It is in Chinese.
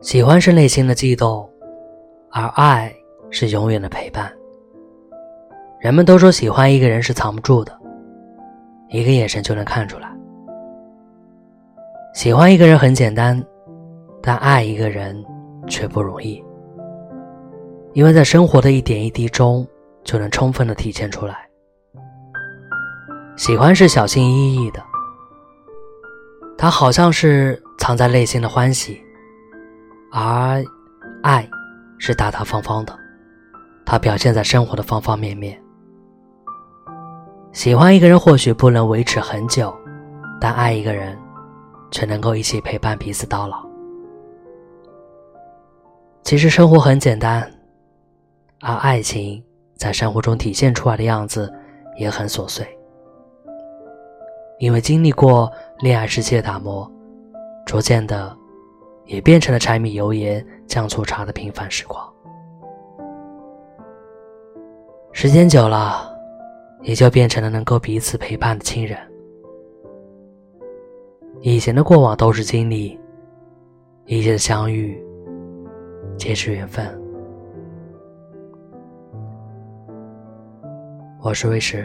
喜欢是内心的悸动，而爱是永远的陪伴。人们都说喜欢一个人是藏不住的，一个眼神就能看出来。喜欢一个人很简单，但爱一个人却不容易，因为在生活的一点一滴中就能充分的体现出来。喜欢是小心翼翼的，它好像是藏在内心的欢喜，而爱是大大方方的，它表现在生活的方方面面。喜欢一个人或许不能维持很久，但爱一个人，却能够一起陪伴彼此到老。其实生活很简单，而爱情在生活中体现出来的样子也很琐碎。因为经历过恋爱时期的打磨，逐渐的，也变成了柴米油盐酱醋茶的平凡时光。时间久了。也就变成了能够彼此陪伴的亲人。以前的过往都是经历，一切的相遇皆是缘分。我是魏石。